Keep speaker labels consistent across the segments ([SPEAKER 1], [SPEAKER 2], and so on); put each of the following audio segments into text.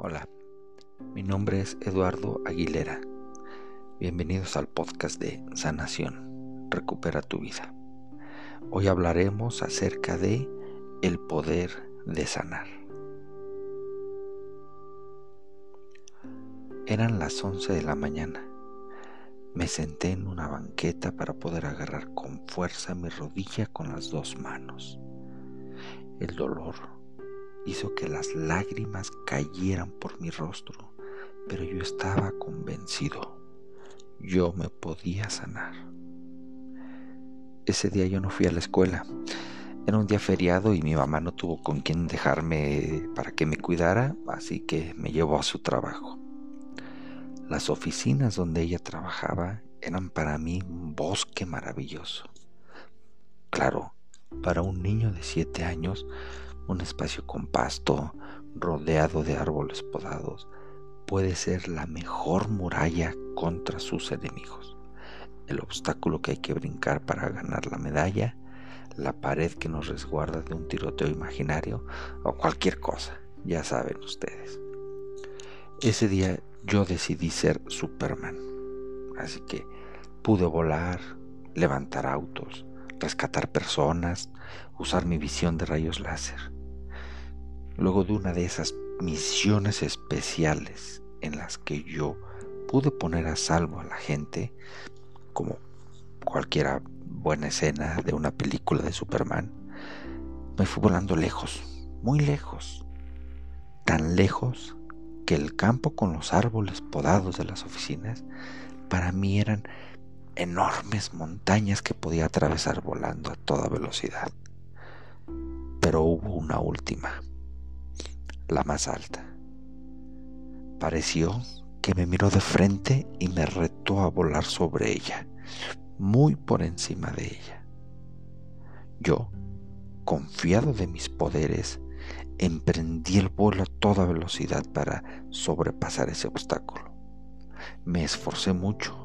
[SPEAKER 1] Hola, mi nombre es Eduardo Aguilera. Bienvenidos al podcast de Sanación. Recupera tu vida. Hoy hablaremos acerca de el poder de sanar. Eran las 11 de la mañana. Me senté en una banqueta para poder agarrar con fuerza mi rodilla con las dos manos. El dolor hizo que las lágrimas cayeran por mi rostro, pero yo estaba convencido. Yo me podía sanar. Ese día yo no fui a la escuela. Era un día feriado y mi mamá no tuvo con quien dejarme para que me cuidara, así que me llevó a su trabajo. Las oficinas donde ella trabajaba eran para mí un bosque maravilloso. Claro, para un niño de siete años un espacio con pasto, rodeado de árboles podados, puede ser la mejor muralla contra sus enemigos. El obstáculo que hay que brincar para ganar la medalla, la pared que nos resguarda de un tiroteo imaginario o cualquier cosa, ya saben ustedes. Ese día yo decidí ser Superman, así que pude volar, levantar autos, rescatar personas, usar mi visión de rayos láser luego de una de esas misiones especiales en las que yo pude poner a salvo a la gente, como cualquiera buena escena de una película de Superman, me fui volando lejos, muy lejos, tan lejos que el campo con los árboles podados de las oficinas para mí eran enormes montañas que podía atravesar volando a toda velocidad. Pero hubo una última la más alta. Pareció que me miró de frente y me retó a volar sobre ella, muy por encima de ella. Yo, confiado de mis poderes, emprendí el vuelo a toda velocidad para sobrepasar ese obstáculo. Me esforcé mucho,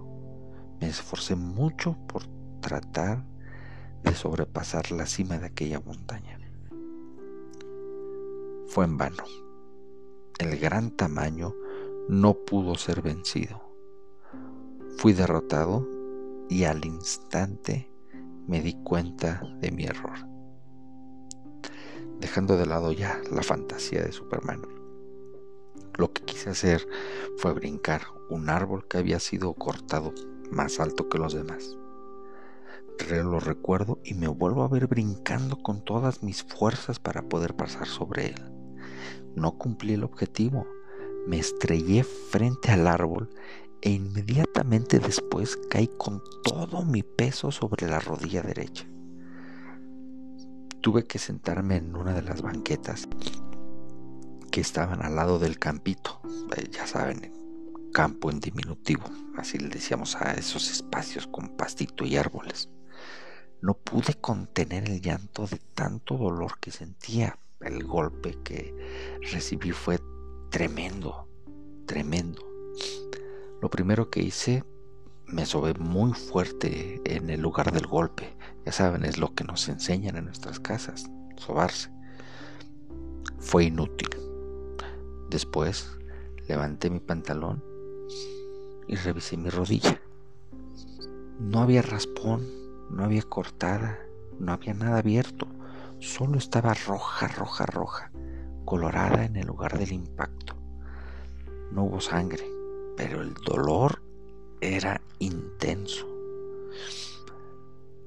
[SPEAKER 1] me esforcé mucho por tratar de sobrepasar la cima de aquella montaña fue en vano. El gran tamaño no pudo ser vencido. Fui derrotado y al instante me di cuenta de mi error. Dejando de lado ya la fantasía de Superman, lo que quise hacer fue brincar un árbol que había sido cortado más alto que los demás. Lo recuerdo y me vuelvo a ver brincando con todas mis fuerzas para poder pasar sobre él. No cumplí el objetivo. Me estrellé frente al árbol e inmediatamente después caí con todo mi peso sobre la rodilla derecha. Tuve que sentarme en una de las banquetas que estaban al lado del campito. Eh, ya saben, campo en diminutivo, así le decíamos a esos espacios con pastito y árboles. No pude contener el llanto de tanto dolor que sentía el golpe que recibí fue tremendo, tremendo. Lo primero que hice, me sobé muy fuerte en el lugar del golpe. Ya saben, es lo que nos enseñan en nuestras casas, sobarse. Fue inútil. Después levanté mi pantalón y revisé mi rodilla. No había raspón, no había cortada, no había nada abierto solo estaba roja, roja, roja, colorada en el lugar del impacto. No hubo sangre, pero el dolor era intenso.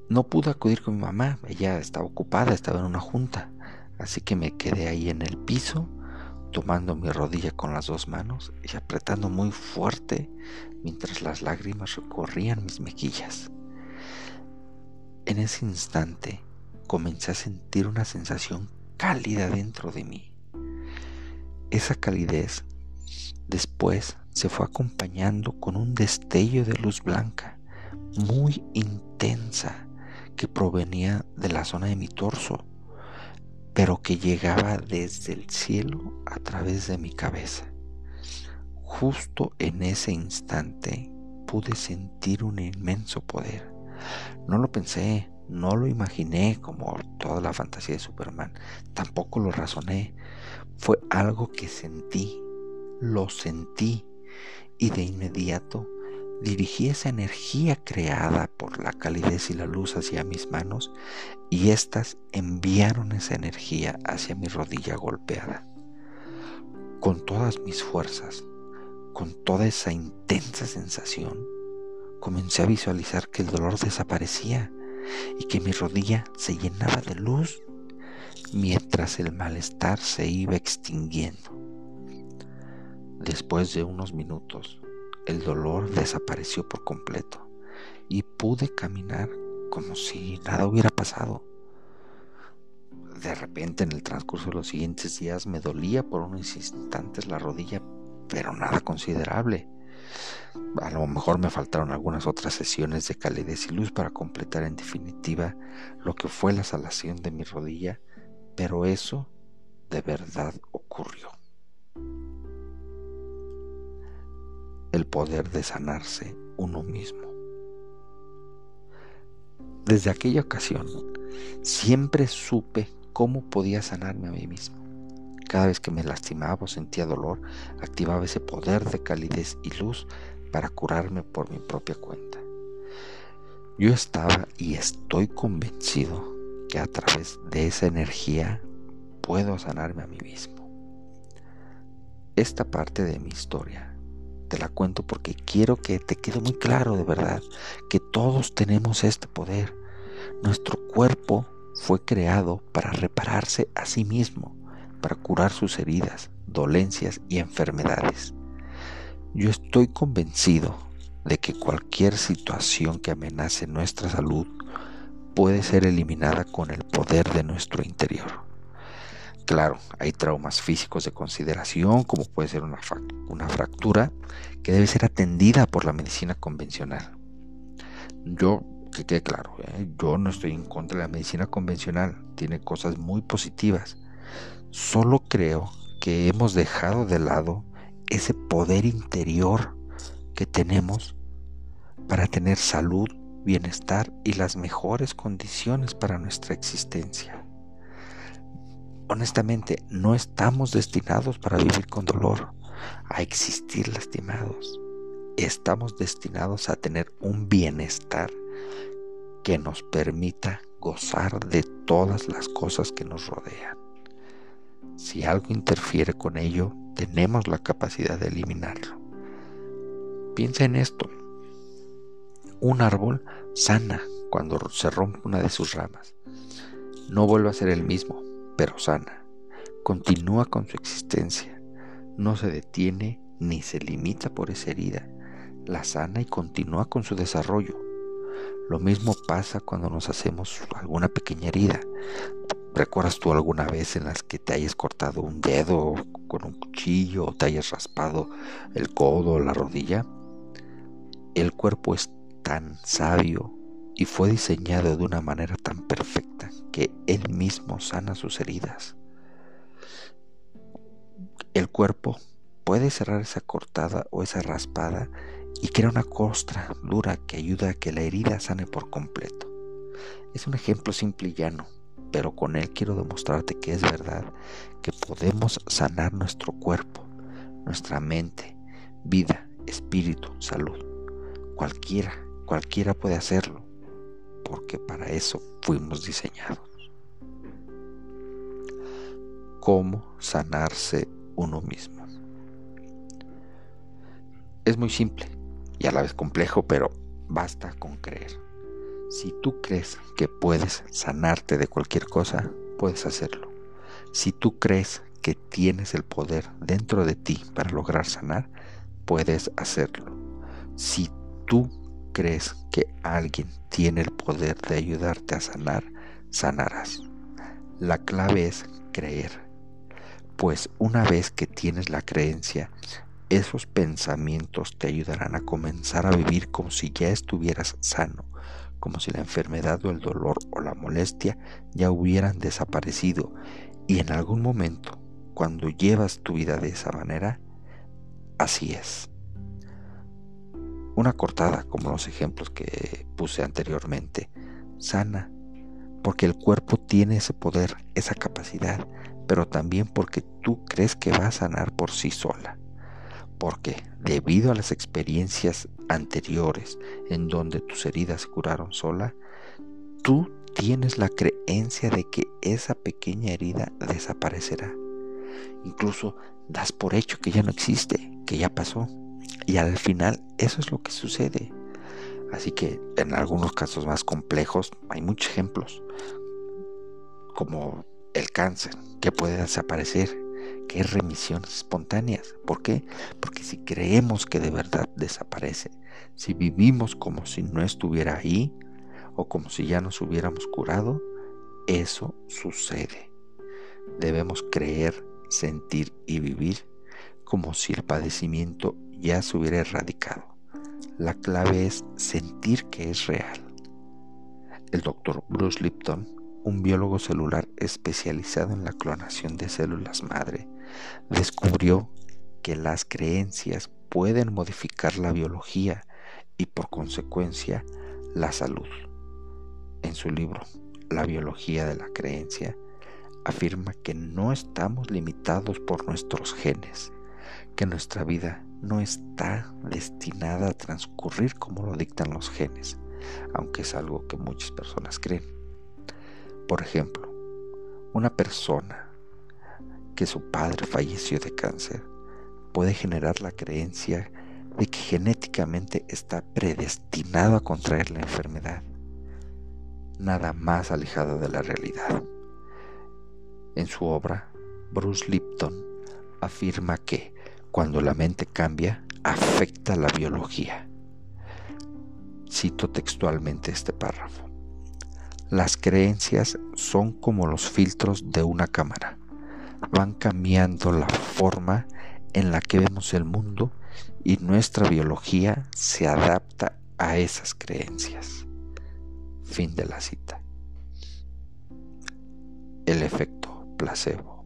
[SPEAKER 1] No pude acudir con mi mamá, ella estaba ocupada, estaba en una junta, así que me quedé ahí en el piso, tomando mi rodilla con las dos manos y apretando muy fuerte mientras las lágrimas recorrían mis mejillas. En ese instante comencé a sentir una sensación cálida dentro de mí. Esa calidez después se fue acompañando con un destello de luz blanca muy intensa que provenía de la zona de mi torso, pero que llegaba desde el cielo a través de mi cabeza. Justo en ese instante pude sentir un inmenso poder. No lo pensé, no lo imaginé como toda la fantasía de Superman, tampoco lo razoné, fue algo que sentí, lo sentí y de inmediato dirigí esa energía creada por la calidez y la luz hacia mis manos y éstas enviaron esa energía hacia mi rodilla golpeada. Con todas mis fuerzas, con toda esa intensa sensación, comencé a visualizar que el dolor desaparecía y que mi rodilla se llenaba de luz mientras el malestar se iba extinguiendo. Después de unos minutos, el dolor desapareció por completo y pude caminar como si nada hubiera pasado. De repente en el transcurso de los siguientes días me dolía por unos instantes la rodilla, pero nada considerable. A lo mejor me faltaron algunas otras sesiones de calidez y luz para completar en definitiva lo que fue la salación de mi rodilla, pero eso de verdad ocurrió. el poder de sanarse uno mismo. Desde aquella ocasión, siempre supe cómo podía sanarme a mí mismo. Cada vez que me lastimaba o sentía dolor, activaba ese poder de calidez y luz para curarme por mi propia cuenta. Yo estaba y estoy convencido que a través de esa energía puedo sanarme a mí mismo. Esta parte de mi historia te la cuento porque quiero que te quede muy claro de verdad que todos tenemos este poder. Nuestro cuerpo fue creado para repararse a sí mismo, para curar sus heridas, dolencias y enfermedades. Yo estoy convencido de que cualquier situación que amenace nuestra salud puede ser eliminada con el poder de nuestro interior. Claro, hay traumas físicos de consideración, como puede ser una, fractura, que debe ser atendida por la medicina convencional. Yo, que quede claro, ¿eh? yo no estoy en contra de la medicina convencional, tiene cosas muy positivas. Solo creo que hemos dejado de lado ese poder interior que tenemos para tener salud, bienestar y las mejores condiciones para nuestra existencia. Honestamente, no estamos destinados para vivir con dolor, a existir lastimados. Estamos destinados a tener un bienestar que nos permita gozar de todas las cosas que nos rodean. Si algo interfiere con ello, tenemos la capacidad de eliminarlo. Piensa en esto. Un árbol sana cuando se rompe una de sus ramas. No vuelve a ser el mismo, pero sana. Continúa con su existencia. No se detiene ni se limita por esa herida. La sana y continúa con su desarrollo. Lo mismo pasa cuando nos hacemos alguna pequeña herida. ¿Recuerdas tú alguna vez en las que te hayas cortado un dedo con un cuchillo o te hayas raspado el codo o la rodilla? El cuerpo es tan sabio y fue diseñado de una manera tan perfecta que Él mismo sana sus heridas. El cuerpo puede cerrar esa cortada o esa raspada y crea una costra dura que ayuda a que la herida sane por completo. Es un ejemplo simple y llano, pero con él quiero demostrarte que es verdad que podemos sanar nuestro cuerpo, nuestra mente, vida, espíritu, salud. Cualquiera, cualquiera puede hacerlo porque para eso fuimos diseñados. ¿Cómo sanarse uno mismo? Es muy simple y a la vez complejo, pero basta con creer. Si tú crees que puedes sanarte de cualquier cosa, puedes hacerlo. Si tú crees que tienes el poder dentro de ti para lograr sanar, puedes hacerlo. Si tú crees que alguien tiene el poder de ayudarte a sanar, sanarás. La clave es creer, pues una vez que tienes la creencia, esos pensamientos te ayudarán a comenzar a vivir como si ya estuvieras sano, como si la enfermedad o el dolor o la molestia ya hubieran desaparecido y en algún momento, cuando llevas tu vida de esa manera, así es. Una cortada, como los ejemplos que puse anteriormente, sana, porque el cuerpo tiene ese poder, esa capacidad, pero también porque tú crees que va a sanar por sí sola. Porque debido a las experiencias anteriores en donde tus heridas se curaron sola, tú tienes la creencia de que esa pequeña herida desaparecerá. Incluso das por hecho que ya no existe, que ya pasó. Y al final eso es lo que sucede. Así que en algunos casos más complejos hay muchos ejemplos, como el cáncer, que puede desaparecer, que hay remisiones espontáneas. ¿Por qué? Porque si creemos que de verdad desaparece, si vivimos como si no estuviera ahí o como si ya nos hubiéramos curado, eso sucede. Debemos creer, sentir y vivir como si el padecimiento ya se hubiera erradicado. La clave es sentir que es real. El doctor Bruce Lipton, un biólogo celular especializado en la clonación de células madre, descubrió que las creencias pueden modificar la biología y por consecuencia la salud. En su libro La biología de la creencia, afirma que no estamos limitados por nuestros genes, que nuestra vida no está destinada a transcurrir como lo dictan los genes, aunque es algo que muchas personas creen. Por ejemplo, una persona que su padre falleció de cáncer puede generar la creencia de que genéticamente está predestinado a contraer la enfermedad. Nada más alejado de la realidad. En su obra, Bruce Lipton afirma que cuando la mente cambia, afecta la biología. Cito textualmente este párrafo. Las creencias son como los filtros de una cámara. Van cambiando la forma en la que vemos el mundo y nuestra biología se adapta a esas creencias. Fin de la cita. El efecto placebo.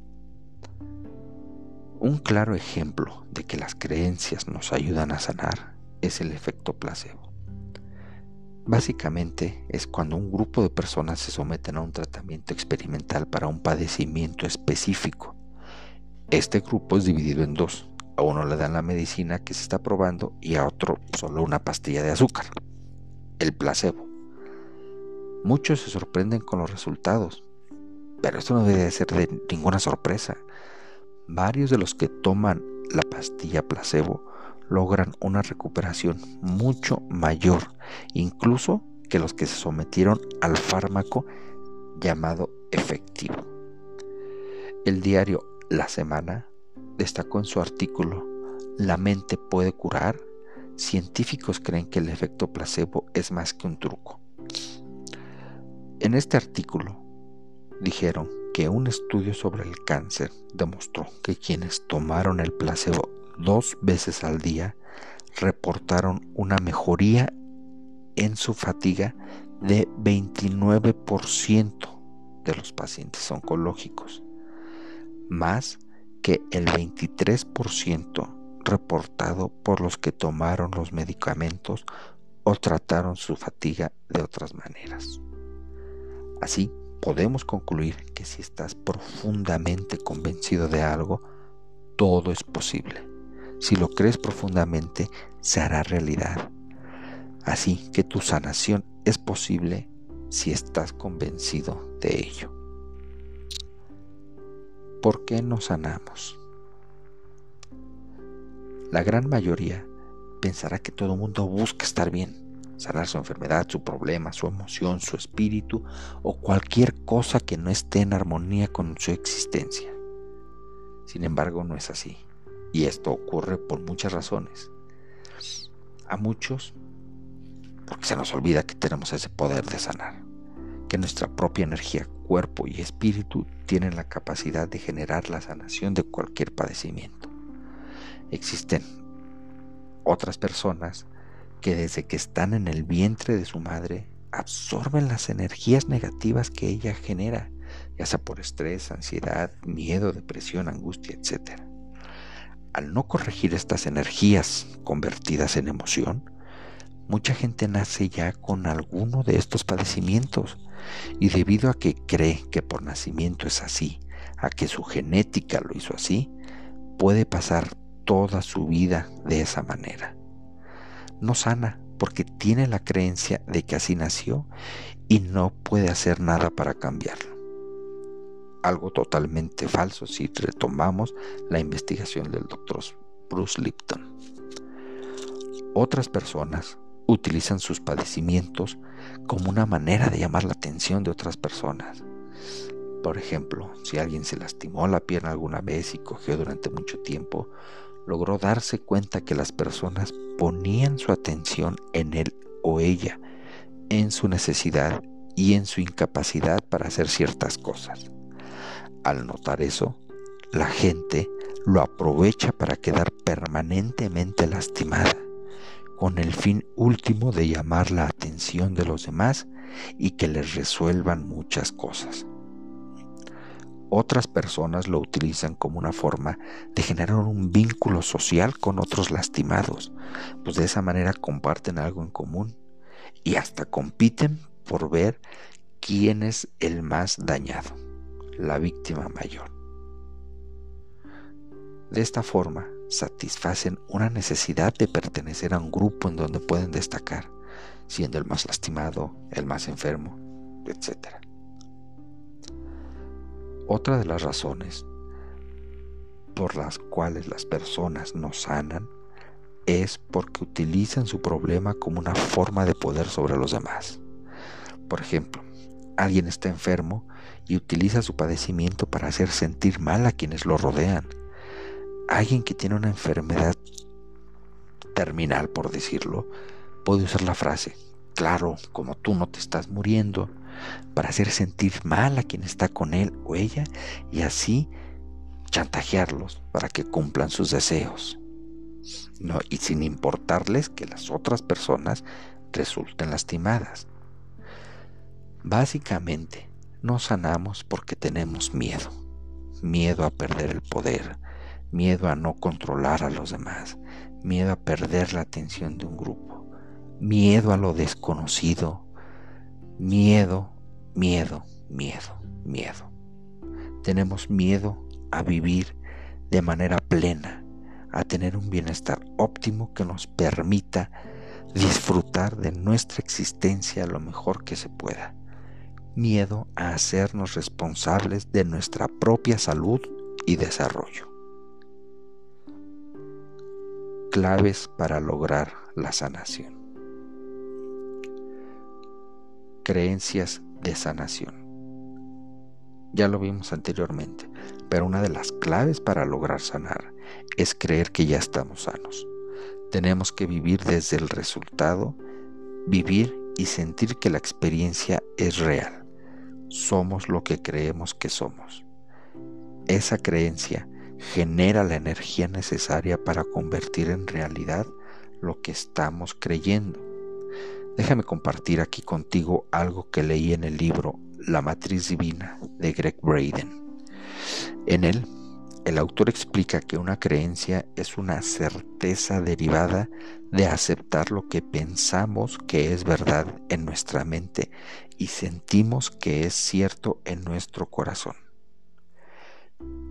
[SPEAKER 1] Un claro ejemplo de que las creencias nos ayudan a sanar es el efecto placebo. Básicamente es cuando un grupo de personas se someten a un tratamiento experimental para un padecimiento específico. Este grupo es dividido en dos. A uno le dan la medicina que se está probando y a otro solo una pastilla de azúcar, el placebo. Muchos se sorprenden con los resultados, pero esto no debe ser de ninguna sorpresa varios de los que toman la pastilla placebo logran una recuperación mucho mayor, incluso que los que se sometieron al fármaco llamado efectivo. El diario La Semana destacó en su artículo La mente puede curar. Científicos creen que el efecto placebo es más que un truco. En este artículo dijeron que un estudio sobre el cáncer demostró que quienes tomaron el placebo dos veces al día reportaron una mejoría en su fatiga de 29% de los pacientes oncológicos, más que el 23% reportado por los que tomaron los medicamentos o trataron su fatiga de otras maneras. Así, podemos concluir que si estás profundamente convencido de algo, todo es posible. Si lo crees profundamente, se hará realidad. Así que tu sanación es posible si estás convencido de ello. ¿Por qué no sanamos? La gran mayoría pensará que todo el mundo busca estar bien sanar su enfermedad, su problema, su emoción, su espíritu o cualquier cosa que no esté en armonía con su existencia. Sin embargo, no es así. Y esto ocurre por muchas razones. A muchos, porque se nos olvida que tenemos ese poder de sanar, que nuestra propia energía, cuerpo y espíritu tienen la capacidad de generar la sanación de cualquier padecimiento. Existen otras personas que desde que están en el vientre de su madre absorben las energías negativas que ella genera, ya sea por estrés, ansiedad, miedo, depresión, angustia, etc. Al no corregir estas energías convertidas en emoción, mucha gente nace ya con alguno de estos padecimientos y debido a que cree que por nacimiento es así, a que su genética lo hizo así, puede pasar toda su vida de esa manera. No sana porque tiene la creencia de que así nació y no puede hacer nada para cambiarlo. Algo totalmente falso si retomamos la investigación del doctor Bruce Lipton. Otras personas utilizan sus padecimientos como una manera de llamar la atención de otras personas. Por ejemplo, si alguien se lastimó la pierna alguna vez y cogió durante mucho tiempo, logró darse cuenta que las personas ponían su atención en él o ella, en su necesidad y en su incapacidad para hacer ciertas cosas. Al notar eso, la gente lo aprovecha para quedar permanentemente lastimada con el fin último de llamar la atención de los demás y que les resuelvan muchas cosas. Otras personas lo utilizan como una forma de generar un vínculo social con otros lastimados, pues de esa manera comparten algo en común y hasta compiten por ver quién es el más dañado, la víctima mayor. De esta forma, satisfacen una necesidad de pertenecer a un grupo en donde pueden destacar, siendo el más lastimado, el más enfermo, etc. Otra de las razones por las cuales las personas no sanan es porque utilizan su problema como una forma de poder sobre los demás. Por ejemplo, alguien está enfermo y utiliza su padecimiento para hacer sentir mal a quienes lo rodean alguien que tiene una enfermedad terminal, por decirlo, puede usar la frase, claro, como tú no te estás muriendo, para hacer sentir mal a quien está con él o ella y así chantajearlos para que cumplan sus deseos. No, y sin importarles que las otras personas resulten lastimadas. Básicamente, no sanamos porque tenemos miedo, miedo a perder el poder, miedo a no controlar a los demás, miedo a perder la atención de un grupo, miedo a lo desconocido, miedo, miedo, miedo, miedo. Tenemos miedo a vivir de manera plena, a tener un bienestar óptimo que nos permita disfrutar de nuestra existencia lo mejor que se pueda. Miedo a hacernos responsables de nuestra propia salud y desarrollo. claves para lograr la sanación. Creencias de sanación. Ya lo vimos anteriormente, pero una de las claves para lograr sanar es creer que ya estamos sanos. Tenemos que vivir desde el resultado, vivir y sentir que la experiencia es real. Somos lo que creemos que somos. Esa creencia genera la energía necesaria para convertir en realidad lo que estamos creyendo. Déjame compartir aquí contigo algo que leí en el libro La Matriz Divina de Greg Braden. En él, el autor explica que una creencia es una certeza derivada de aceptar lo que pensamos que es verdad en nuestra mente y sentimos que es cierto en nuestro corazón.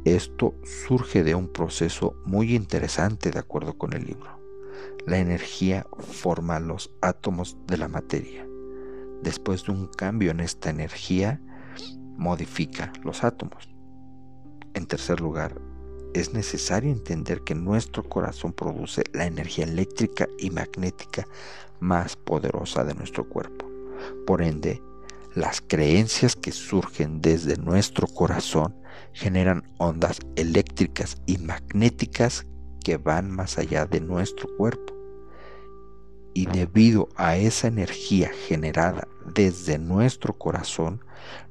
[SPEAKER 1] Esto surge de un proceso muy interesante de acuerdo con el libro. La energía forma los átomos de la materia. Después de un cambio en esta energía, modifica los átomos. En tercer lugar, es necesario entender que nuestro corazón produce la energía eléctrica y magnética más poderosa de nuestro cuerpo. Por ende, las creencias que surgen desde nuestro corazón generan ondas eléctricas y magnéticas que van más allá de nuestro cuerpo. Y debido a esa energía generada desde nuestro corazón,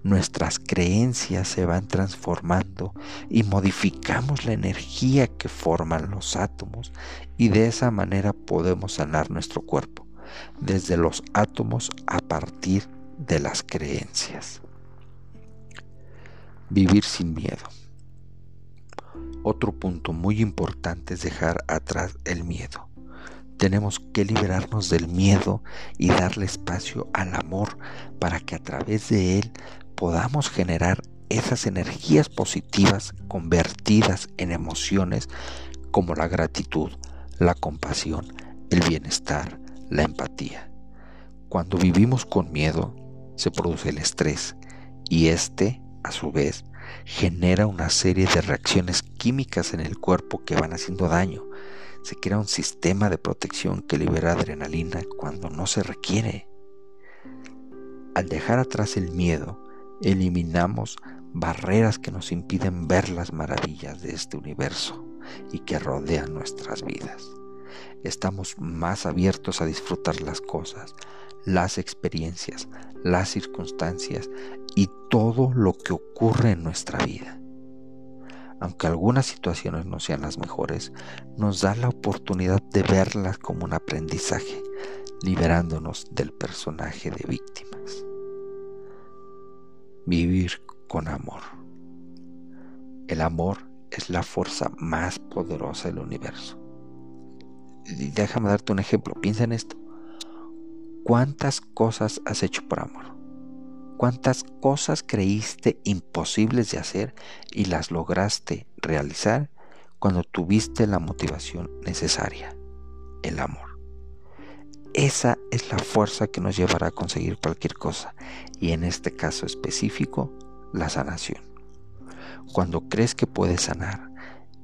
[SPEAKER 1] nuestras creencias se van transformando y modificamos la energía que forman los átomos y de esa manera podemos sanar nuestro cuerpo, desde los átomos a partir de las creencias. Vivir sin miedo. Otro punto muy importante es dejar atrás el miedo. Tenemos que liberarnos del miedo y darle espacio al amor para que a través de él podamos generar esas energías positivas convertidas en emociones como la gratitud, la compasión, el bienestar, la empatía. Cuando vivimos con miedo, se produce el estrés y este, a su vez, genera una serie de reacciones químicas en el cuerpo que van haciendo daño. Se crea un sistema de protección que libera adrenalina cuando no se requiere. Al dejar atrás el miedo, eliminamos barreras que nos impiden ver las maravillas de este universo y que rodean nuestras vidas. Estamos más abiertos a disfrutar las cosas, las experiencias, las circunstancias y todo lo que ocurre en nuestra vida. Aunque algunas situaciones no sean las mejores, nos da la oportunidad de verlas como un aprendizaje, liberándonos del personaje de víctimas. Vivir con amor. El amor es la fuerza más poderosa del universo. Déjame darte un ejemplo, piensa en esto. ¿Cuántas cosas has hecho por amor? ¿Cuántas cosas creíste imposibles de hacer y las lograste realizar cuando tuviste la motivación necesaria? El amor. Esa es la fuerza que nos llevará a conseguir cualquier cosa y en este caso específico, la sanación. Cuando crees que puedes sanar,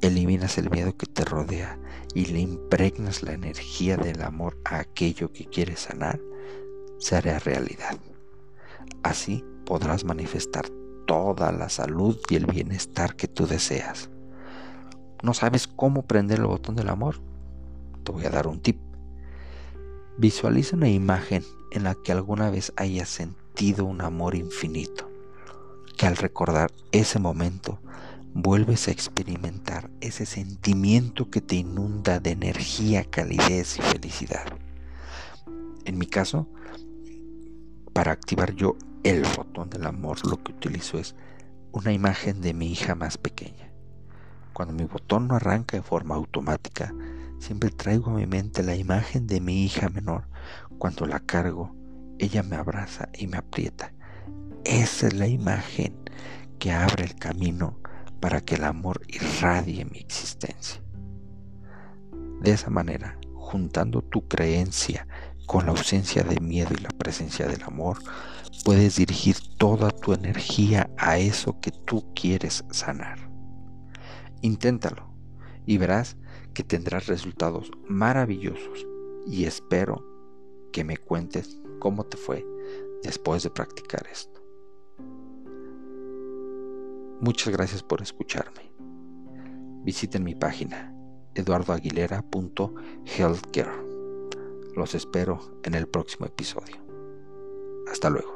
[SPEAKER 1] eliminas el miedo que te rodea y le impregnas la energía del amor a aquello que quieres sanar, se hará realidad. Así podrás manifestar toda la salud y el bienestar que tú deseas. ¿No sabes cómo prender el botón del amor? Te voy a dar un tip. Visualiza una imagen en la que alguna vez hayas sentido un amor infinito, que al recordar ese momento vuelves a experimentar ese sentimiento que te inunda de energía, calidez y felicidad. En mi caso, para activar yo el botón del amor, lo que utilizo es una imagen de mi hija más pequeña. Cuando mi botón no arranca de forma automática, siempre traigo a mi mente la imagen de mi hija menor. Cuando la cargo, ella me abraza y me aprieta. Esa es la imagen que abre el camino para que el amor irradie mi existencia. De esa manera, juntando tu creencia con la ausencia de miedo y la presencia del amor, puedes dirigir toda tu energía a eso que tú quieres sanar. Inténtalo y verás que tendrás resultados maravillosos y espero que me cuentes cómo te fue después de practicar esto. Muchas gracias por escucharme. Visiten mi página eduardoaguilera.healthcare. Los espero en el próximo episodio. Hasta luego.